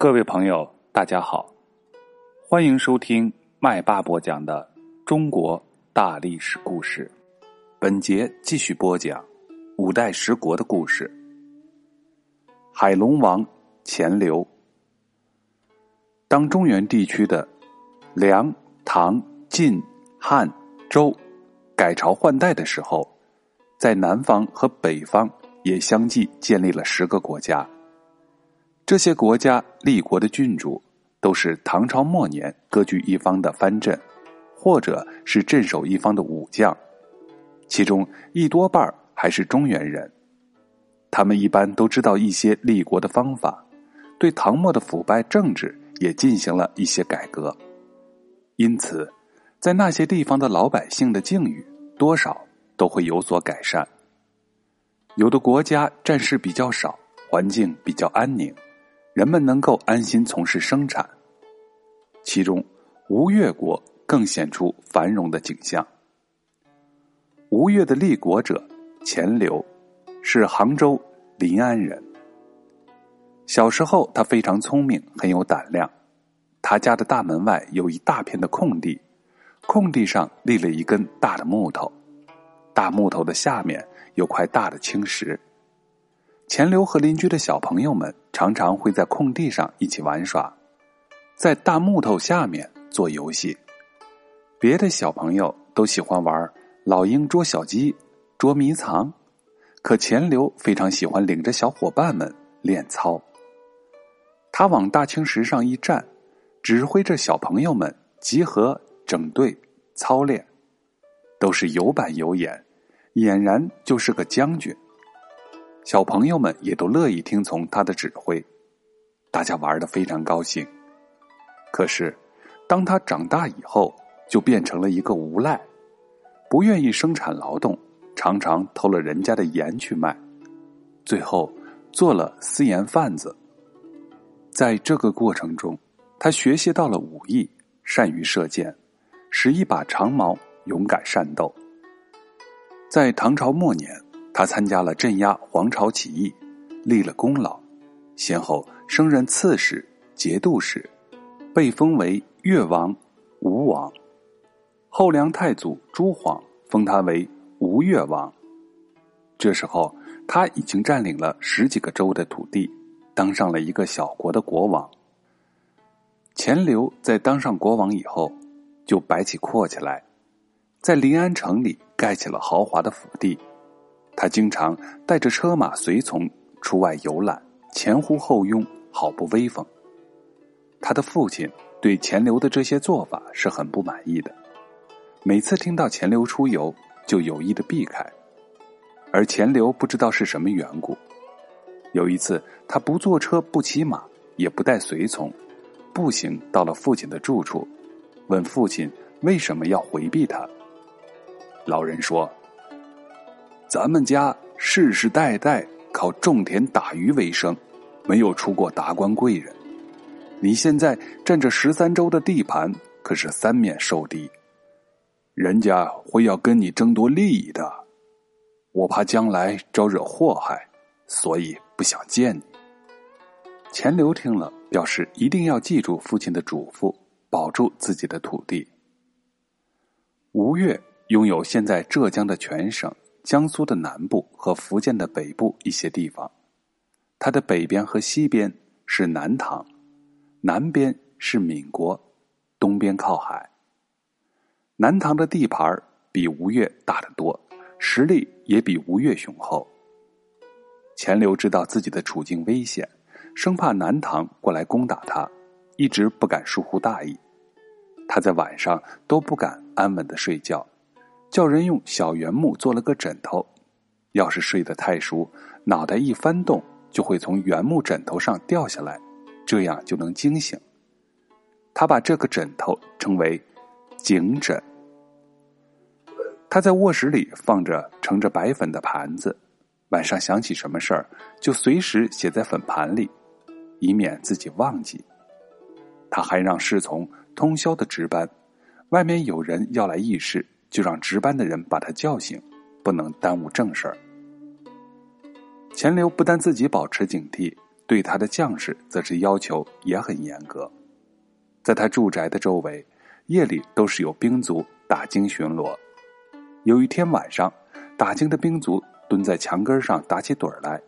各位朋友，大家好，欢迎收听麦霸播讲的中国大历史故事。本节继续播讲五代十国的故事。海龙王钱镠，当中原地区的梁、唐、晋、汉、周改朝换代的时候，在南方和北方也相继建立了十个国家。这些国家立国的郡主，都是唐朝末年割据一方的藩镇，或者是镇守一方的武将，其中一多半还是中原人。他们一般都知道一些立国的方法，对唐末的腐败政治也进行了一些改革，因此，在那些地方的老百姓的境遇多少都会有所改善。有的国家战事比较少，环境比较安宁。人们能够安心从事生产，其中吴越国更显出繁荣的景象。吴越的立国者钱镠，是杭州临安人。小时候，他非常聪明，很有胆量。他家的大门外有一大片的空地，空地上立了一根大的木头，大木头的下面有块大的青石。钱镠和邻居的小朋友们常常会在空地上一起玩耍，在大木头下面做游戏。别的小朋友都喜欢玩老鹰捉小鸡、捉迷藏，可钱镠非常喜欢领着小伙伴们练操。他往大青石上一站，指挥着小朋友们集合、整队、操练，都是有板有眼，俨然就是个将军。小朋友们也都乐意听从他的指挥，大家玩的非常高兴。可是，当他长大以后，就变成了一个无赖，不愿意生产劳动，常常偷了人家的盐去卖，最后做了私盐贩子。在这个过程中，他学习到了武艺，善于射箭，使一把长矛，勇敢善斗。在唐朝末年。他参加了镇压黄巢起义，立了功劳，先后升任刺史、节度使，被封为越王、吴王。后梁太祖朱晃封他为吴越王。这时候，他已经占领了十几个州的土地，当上了一个小国的国王。钱镠在当上国王以后，就摆起阔起来，在临安城里盖起了豪华的府邸。他经常带着车马随从出外游览，前呼后拥，好不威风。他的父亲对钱镠的这些做法是很不满意的，每次听到钱镠出游，就有意的避开。而钱镠不知道是什么缘故，有一次他不坐车，不骑马，也不带随从，步行到了父亲的住处，问父亲为什么要回避他。老人说。咱们家世世代代靠种田打鱼为生，没有出过达官贵人。你现在占着十三州的地盘，可是三面受敌，人家会要跟你争夺利益的。我怕将来招惹祸害，所以不想见你。钱镠听了，表示一定要记住父亲的嘱咐，保住自己的土地。吴越拥有现在浙江的全省。江苏的南部和福建的北部一些地方，它的北边和西边是南唐，南边是闽国，东边靠海。南唐的地盘比吴越大得多，实力也比吴越雄厚。钱镠知道自己的处境危险，生怕南唐过来攻打他，一直不敢疏忽大意。他在晚上都不敢安稳的睡觉。叫人用小圆木做了个枕头，要是睡得太熟，脑袋一翻动就会从圆木枕头上掉下来，这样就能惊醒。他把这个枕头称为“警枕”。他在卧室里放着盛着白粉的盘子，晚上想起什么事儿，就随时写在粉盘里，以免自己忘记。他还让侍从通宵的值班，外面有人要来议事。就让值班的人把他叫醒，不能耽误正事儿。钱镠不但自己保持警惕，对他的将士则是要求也很严格。在他住宅的周围，夜里都是有兵卒打更巡逻。有一天晚上，打更的兵卒蹲在墙根上打起盹来。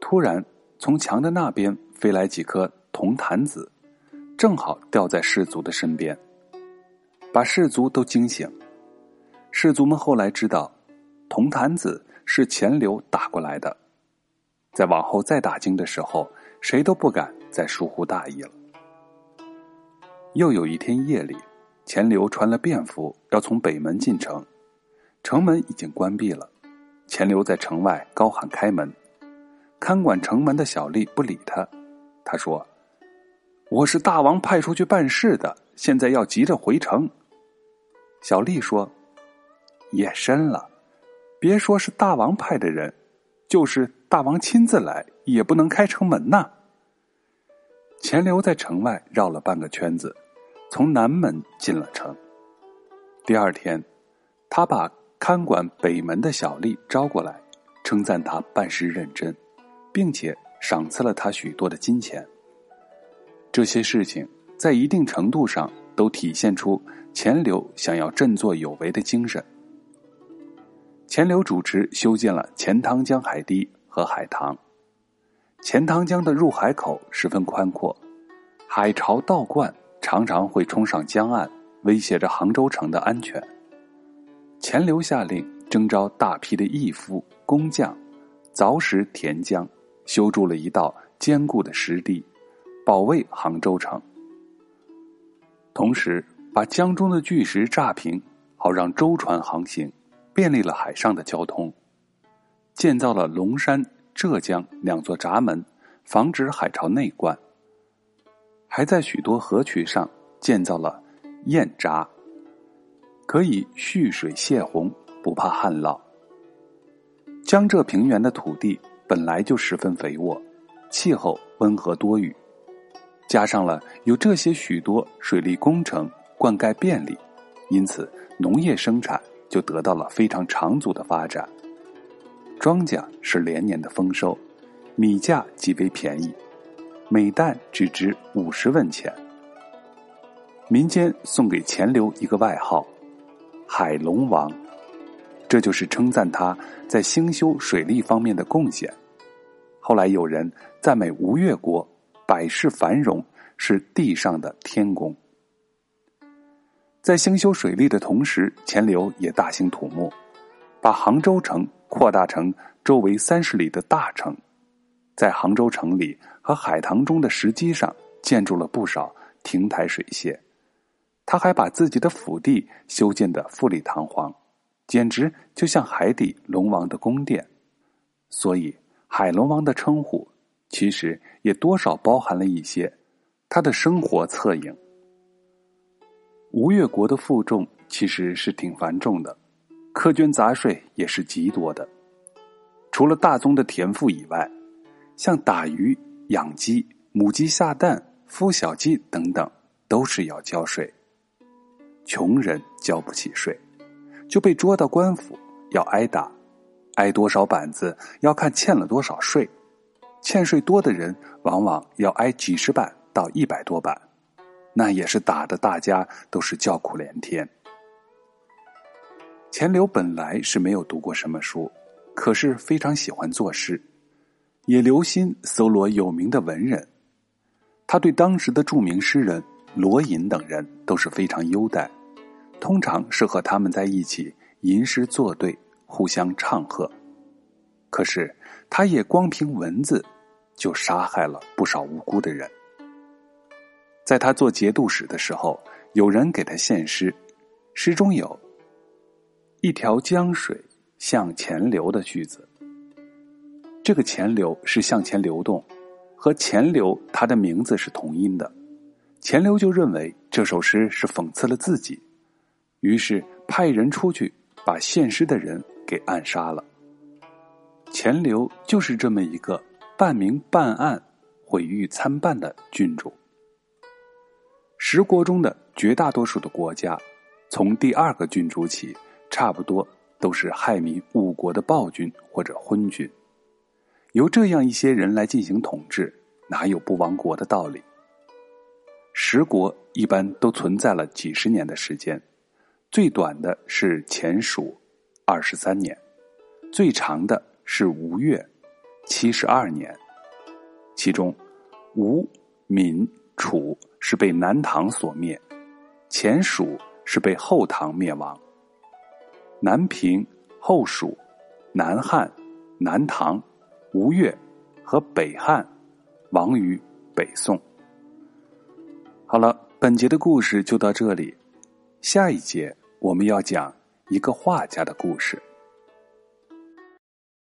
突然，从墙的那边飞来几颗铜弹子，正好掉在士卒的身边，把士卒都惊醒。士卒们后来知道，铜坛子是钱流打过来的。在往后再打更的时候，谁都不敢再疏忽大意了。又有一天夜里，钱流穿了便服，要从北门进城，城门已经关闭了。钱流在城外高喊开门，看管城门的小吏不理他。他说：“我是大王派出去办事的，现在要急着回城。”小丽说：“夜深了，别说是大王派的人，就是大王亲自来，也不能开城门呐。”钱流在城外绕了半个圈子。从南门进了城。第二天，他把看管北门的小丽招过来，称赞他办事认真，并且赏赐了他许多的金钱。这些事情在一定程度上都体现出钱流想要振作有为的精神。钱流主持修建了钱塘江海堤和海塘。钱塘江的入海口十分宽阔，海潮倒灌。常常会冲上江岸，威胁着杭州城的安全。钱流下令征召大批的义夫、工匠，凿石填江，修筑了一道坚固的石堤，保卫杭州城。同时，把江中的巨石炸平，好让舟船航行，便利了海上的交通。建造了龙山、浙江两座闸门，防止海潮内灌。还在许多河渠上建造了堰闸，可以蓄水泄洪，不怕旱涝。江浙平原的土地本来就十分肥沃，气候温和多雨，加上了有这些许多水利工程，灌溉便利，因此农业生产就得到了非常长足的发展。庄稼是连年的丰收，米价极为便宜。每担只值五十文钱。民间送给钱流一个外号“海龙王”，这就是称赞他在兴修水利方面的贡献。后来有人赞美吴越国百世繁荣是地上的天宫。在兴修水利的同时，钱流也大兴土木，把杭州城扩大成周围三十里的大城。在杭州城里和海棠中的石基上建筑了不少亭台水榭，他还把自己的府邸修建的富丽堂皇，简直就像海底龙王的宫殿。所以，海龙王的称呼其实也多少包含了一些他的生活侧影。吴越国的负重其实是挺繁重的，苛捐杂税也是极多的，除了大宗的田赋以外。像打鱼、养鸡、母鸡下蛋、孵小鸡等等，都是要交税。穷人交不起税，就被捉到官府要挨打，挨多少板子要看欠了多少税。欠税多的人，往往要挨几十板到一百多板，那也是打的大家都是叫苦连天。钱流本来是没有读过什么书，可是非常喜欢作诗。也留心搜罗有名的文人，他对当时的著名诗人罗隐等人都是非常优待，通常是和他们在一起吟诗作对，互相唱和。可是，他也光凭文字就杀害了不少无辜的人。在他做节度使的时候，有人给他献诗，诗中有一条江水向前流的句子。这个钱流是向前流动，和钱流他的名字是同音的。钱流就认为这首诗是讽刺了自己，于是派人出去把献诗的人给暗杀了。钱流就是这么一个半明半暗、毁誉参半的君主。十国中的绝大多数的国家，从第二个君主起，差不多都是害民误国的暴君或者昏君。由这样一些人来进行统治，哪有不亡国的道理？十国一般都存在了几十年的时间，最短的是前蜀，二十三年；最长的是吴越，七十二年。其中，吴、闽、楚是被南唐所灭，前蜀是被后唐灭亡。南平、后蜀、南汉、南唐。吴越和北汉亡于北宋。好了，本节的故事就到这里，下一节我们要讲一个画家的故事。